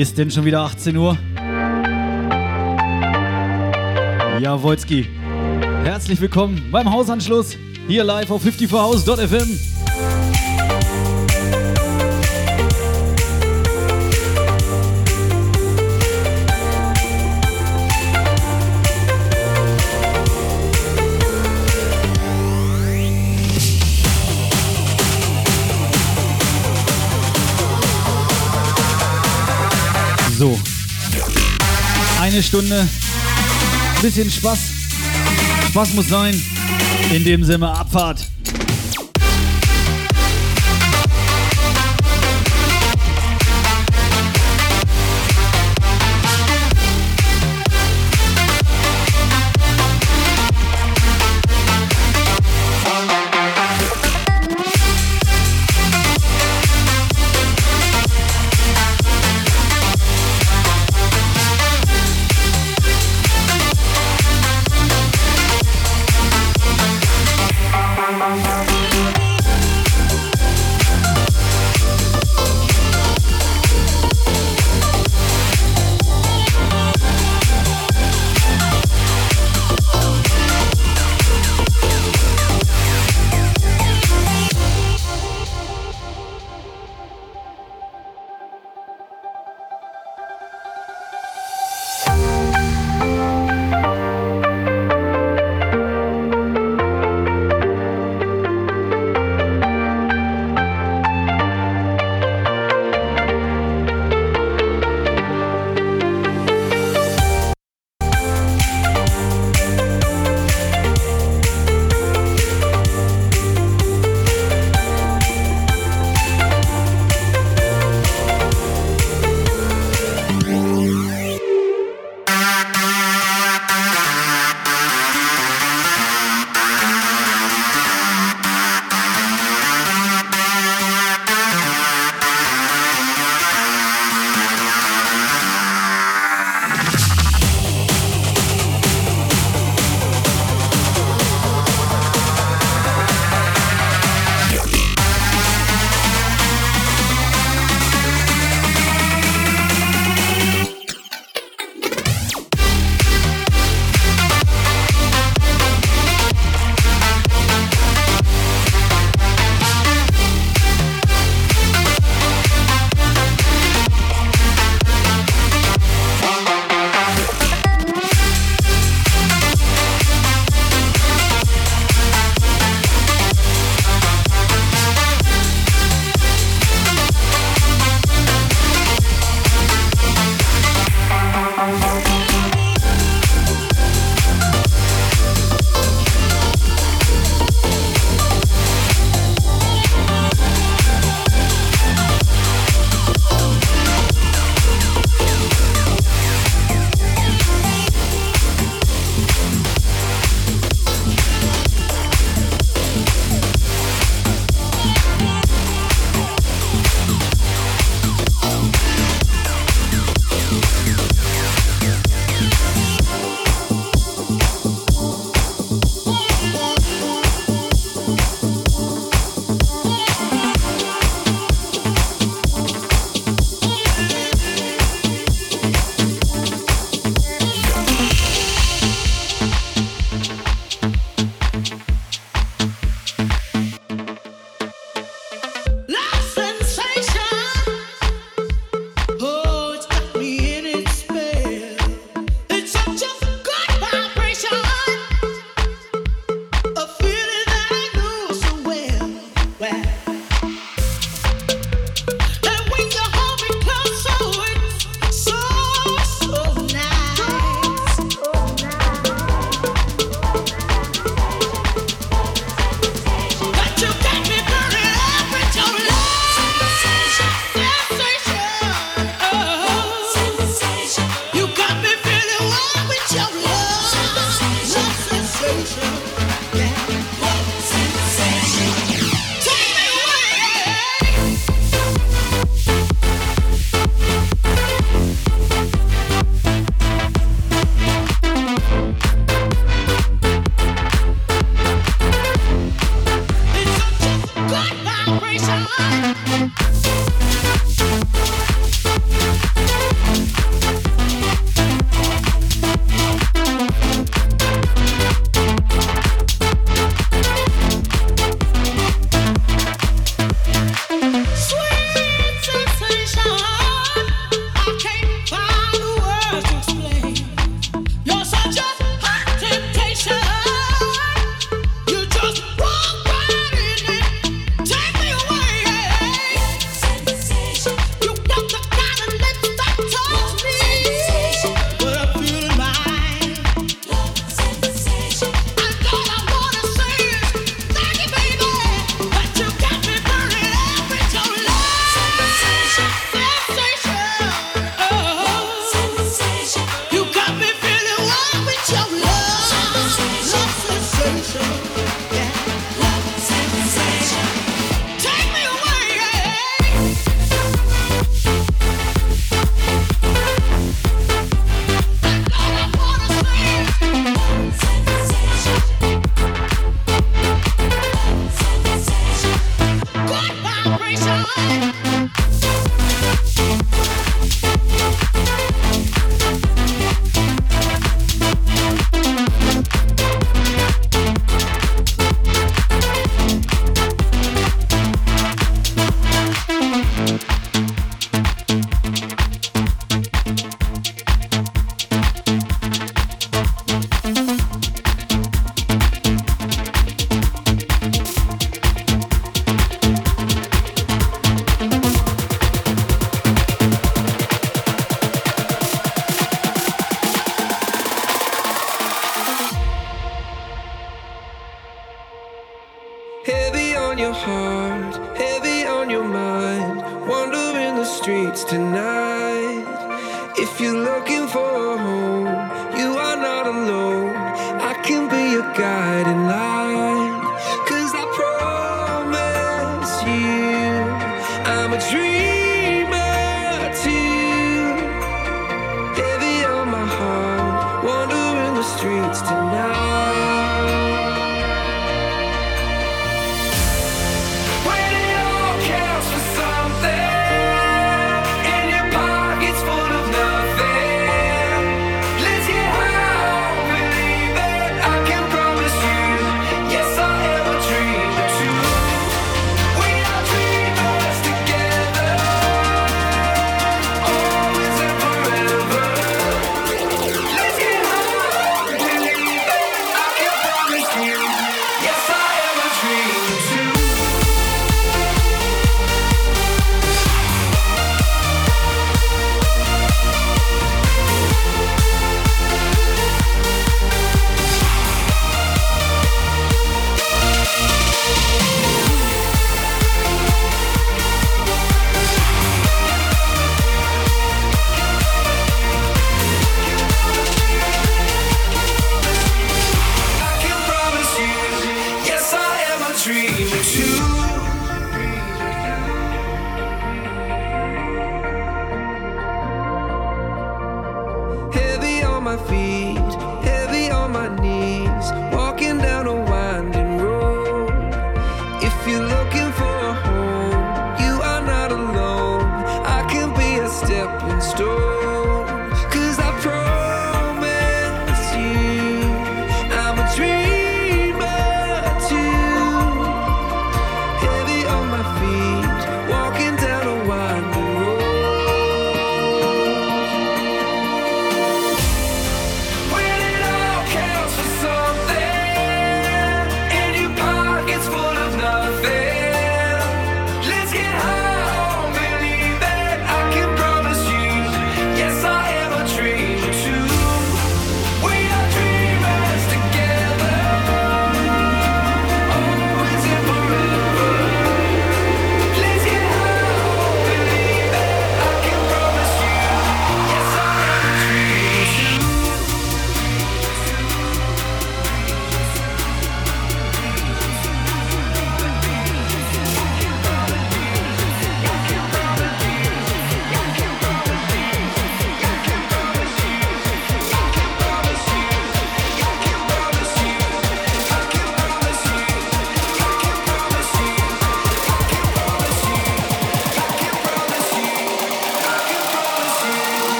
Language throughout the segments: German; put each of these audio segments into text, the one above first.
Ist denn schon wieder 18 Uhr? Ja, Wojtski. Herzlich willkommen beim Hausanschluss. Hier live auf 54house.fm. So. Eine Stunde. Bisschen Spaß. Spaß muss sein. In dem Sinne Abfahrt.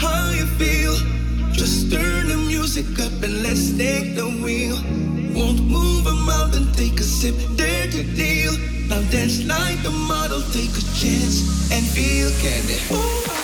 how you feel. Just turn the music up and let's take the wheel. Won't move a mountain, take a sip, dare to deal. Now dance like a model, take a chance and feel candy. Ooh.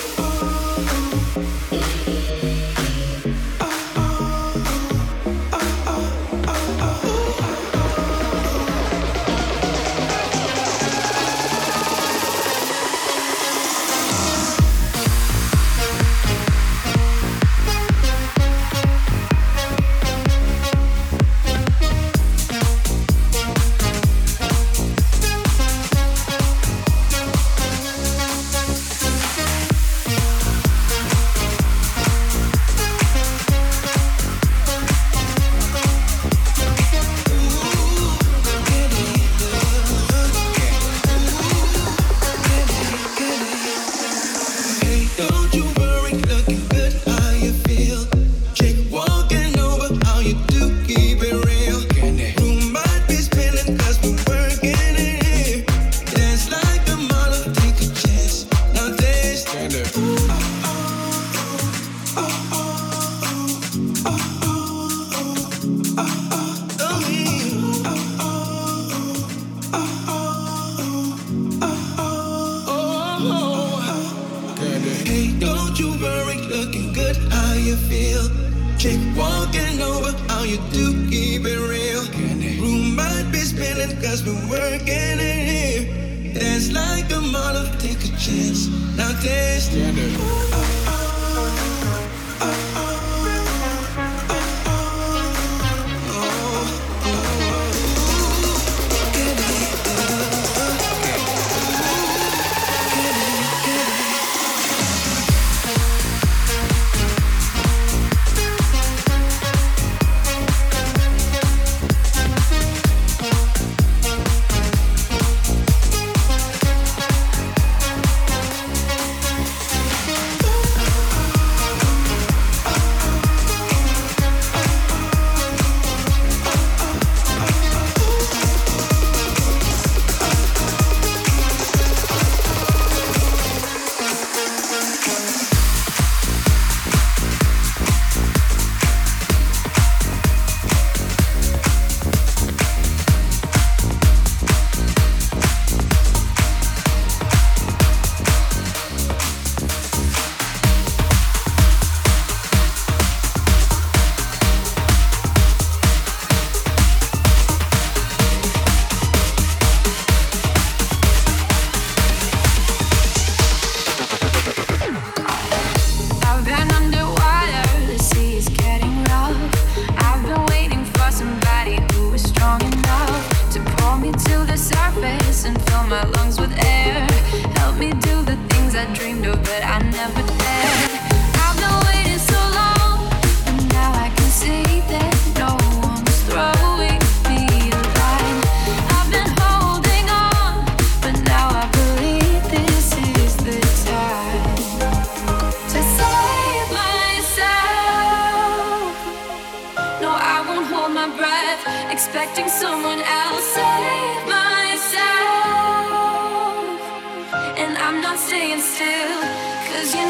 You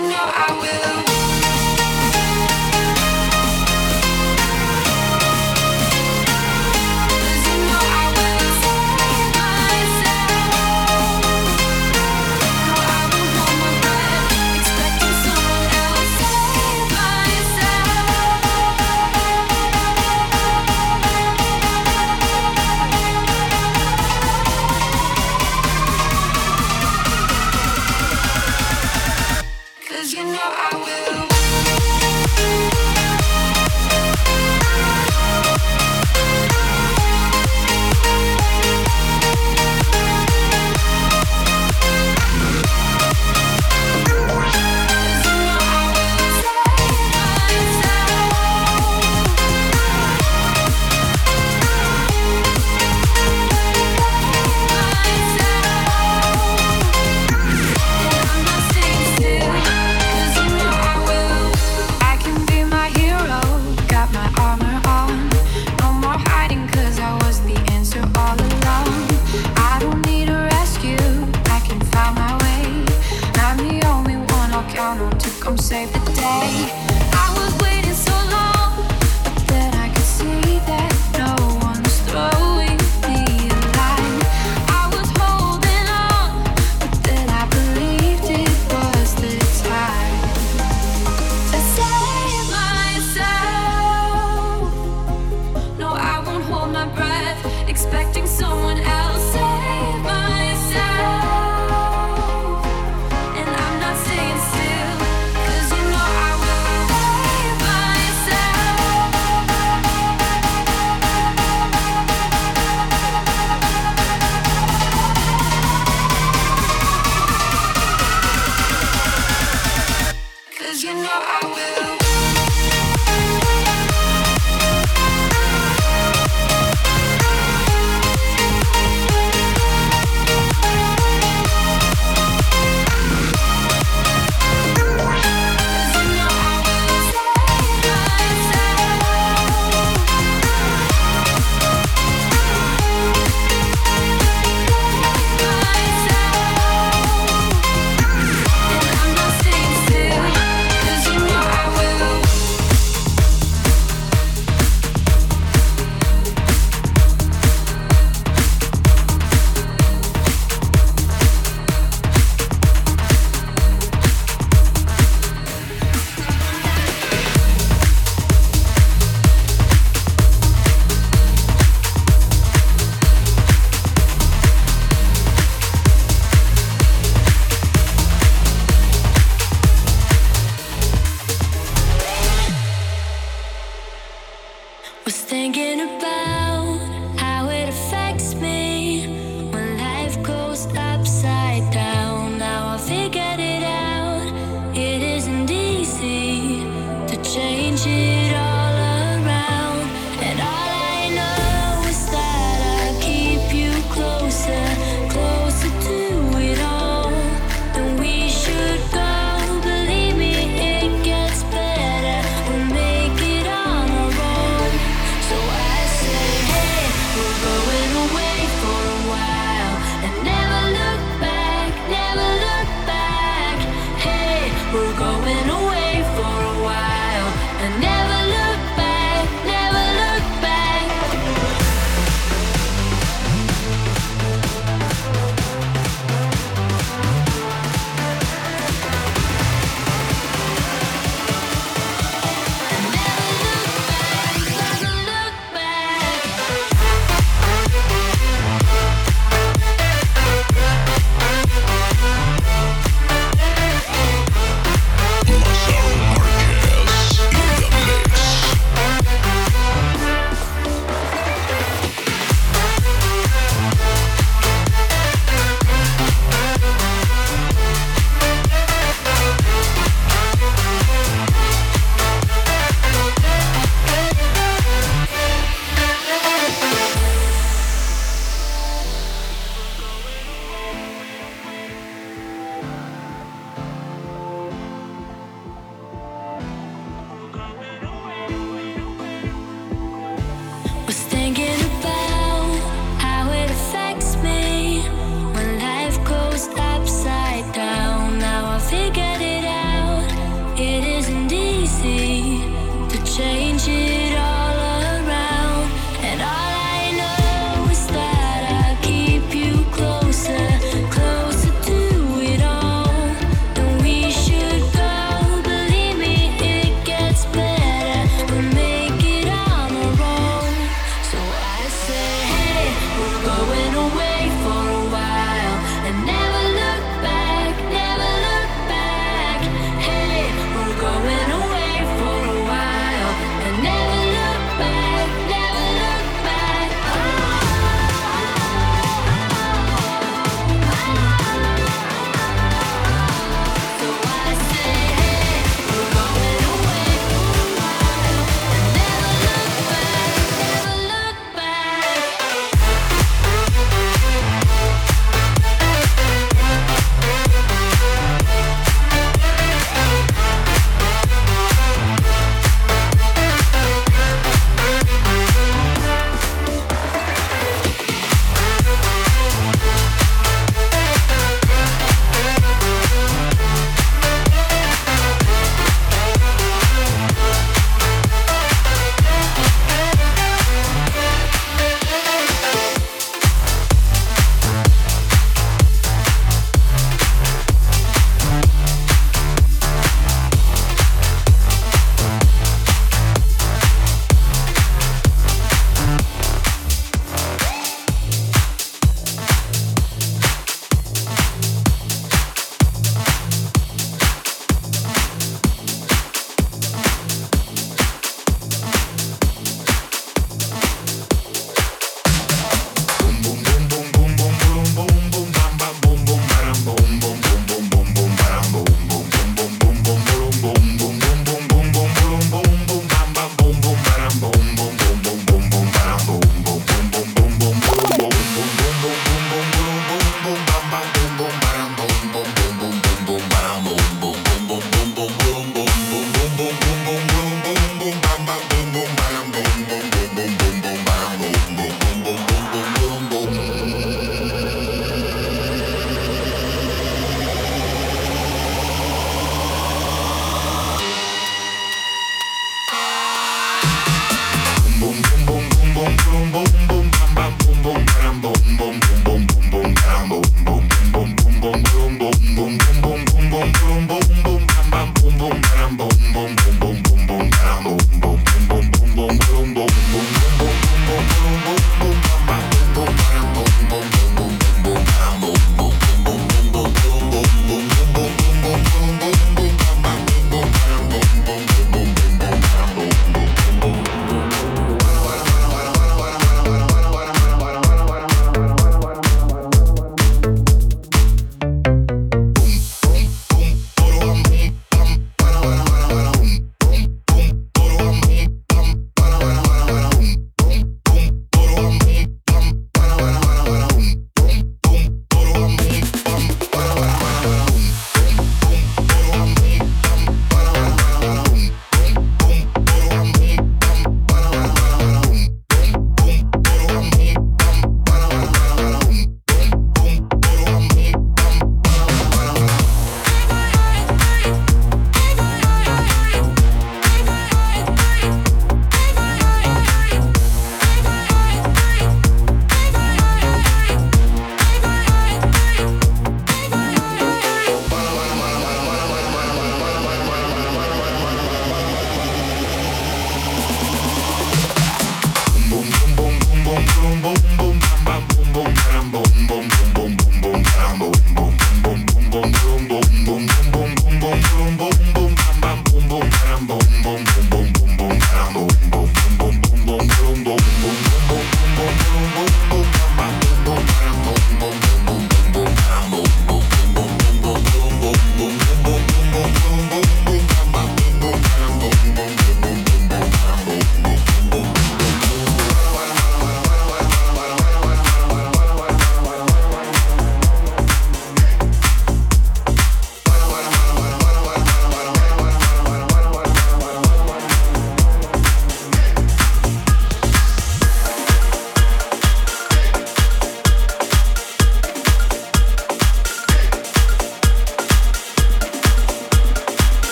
know I will breath, expecting someone else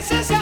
This is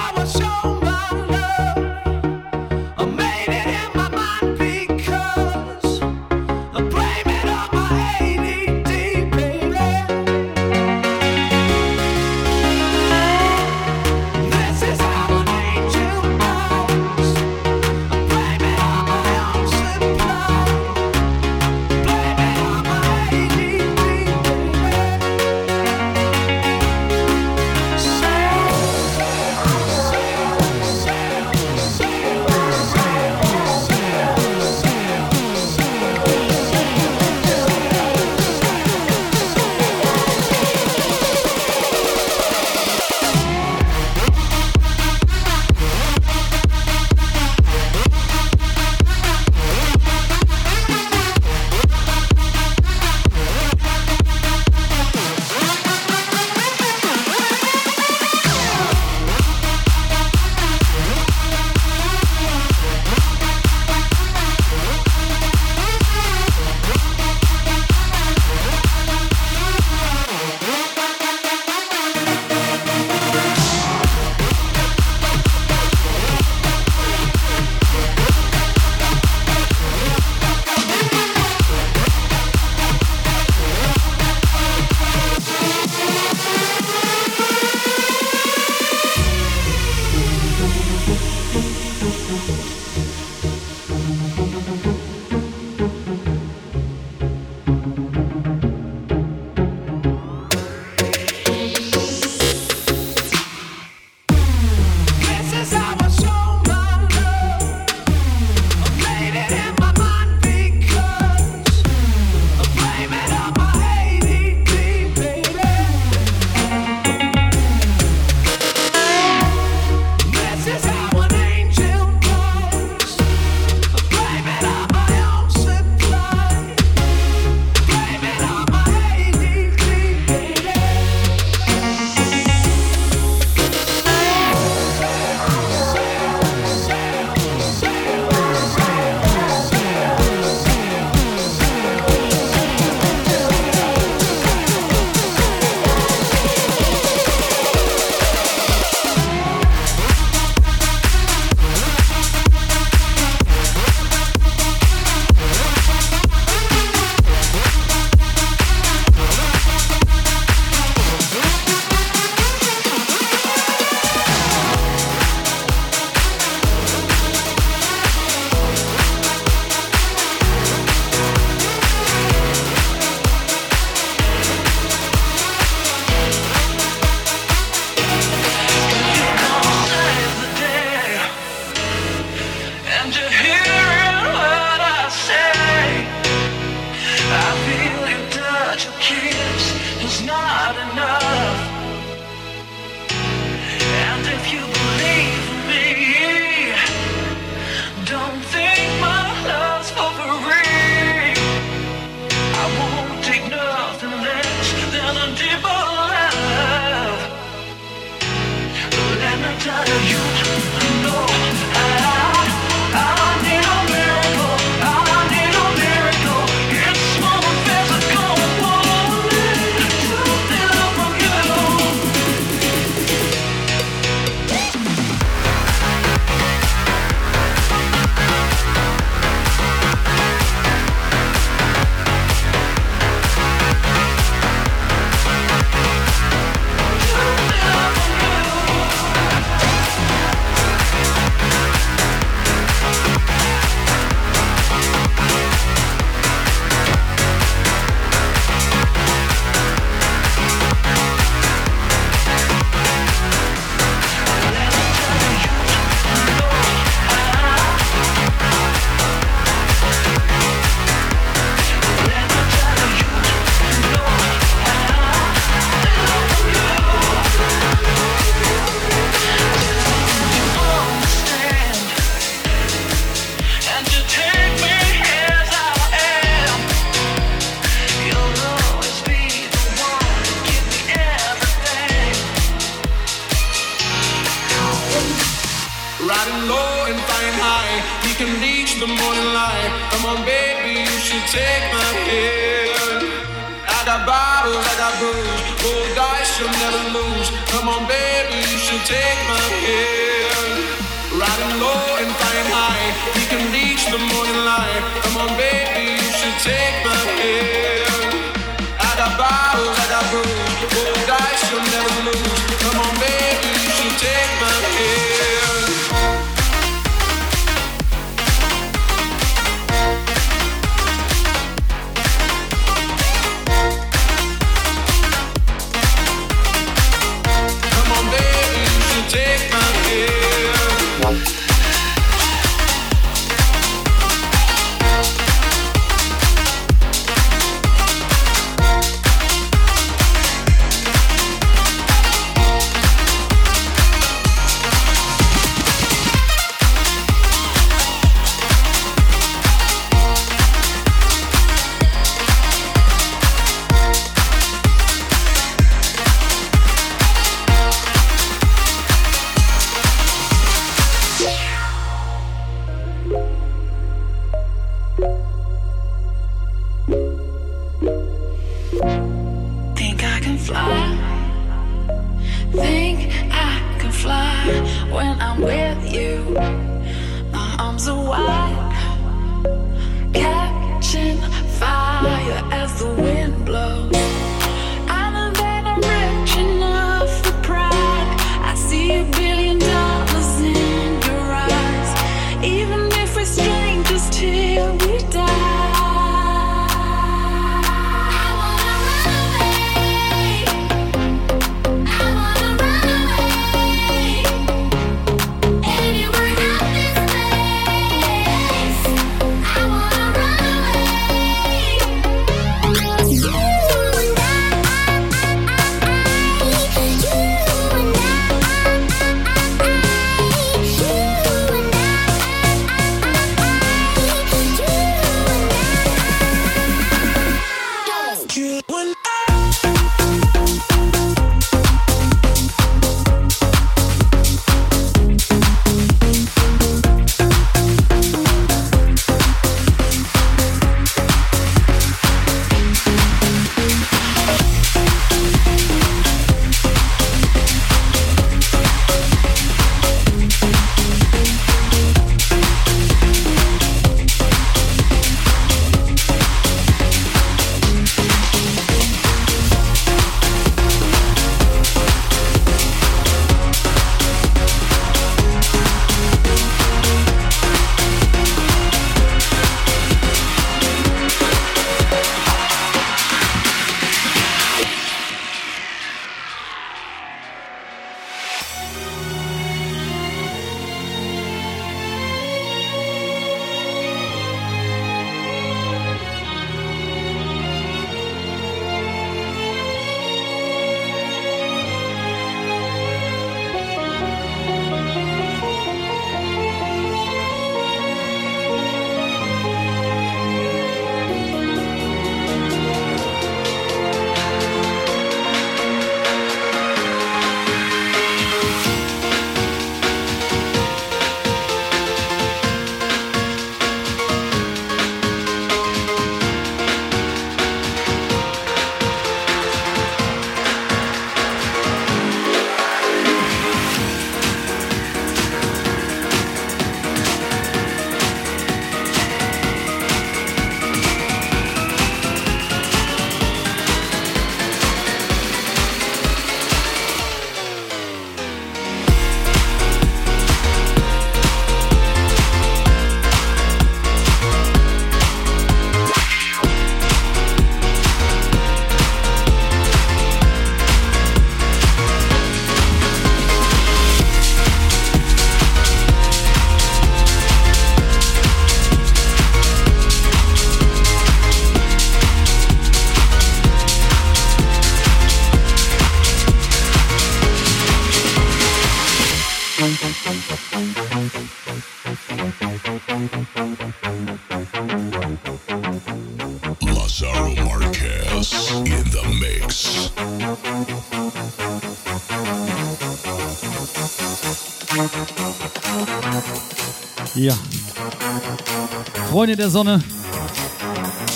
Freunde der Sonne,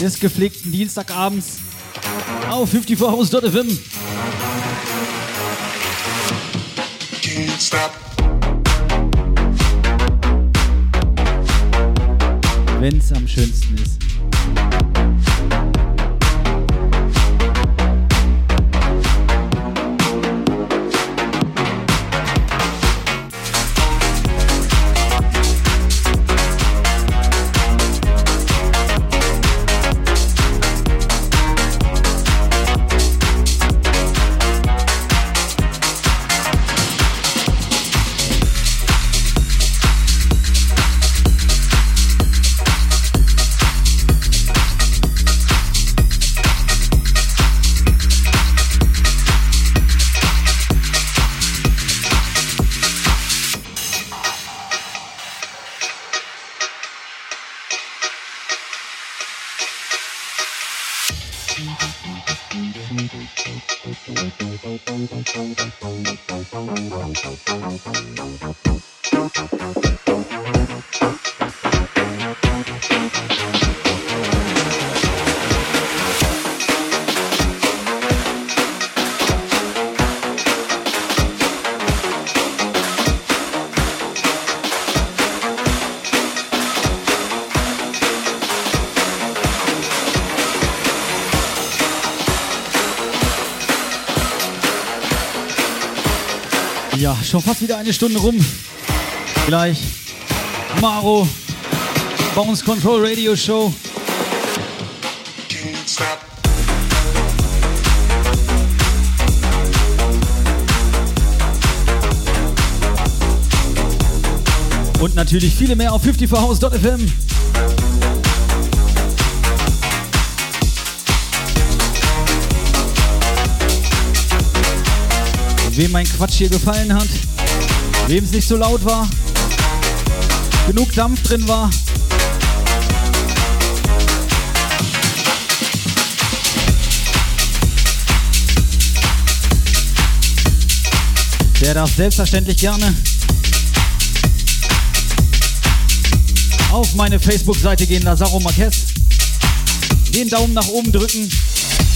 des gepflegten Dienstagabends auf 54house.fm. Can't stop. Wenn's am schönsten ist. Schon fast wieder eine Stunde rum. Gleich Maro, Bounce Control Radio Show. Und natürlich viele mehr auf 54house.fm. Wem mein Quatsch hier gefallen hat, wem es nicht so laut war, genug Dampf drin war. Der darf selbstverständlich gerne auf meine Facebook-Seite gehen, Lazaro Marquez. Den Daumen nach oben drücken,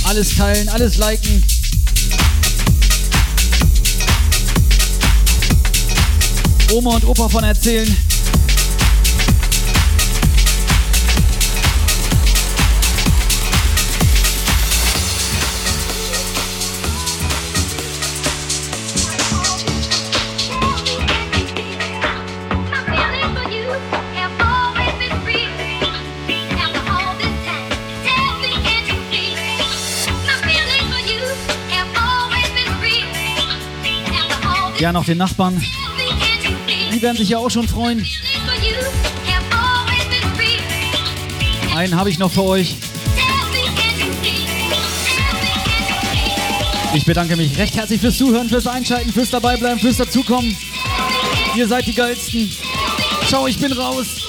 alles teilen, alles liken. Oma und Opa von erzählen. Ja, noch den Nachbarn. Die werden sich ja auch schon freuen. Einen habe ich noch für euch. Ich bedanke mich recht herzlich fürs Zuhören, fürs Einschalten, fürs Dabeibleiben, fürs Dazukommen. Ihr seid die Geilsten. Ciao, ich bin raus.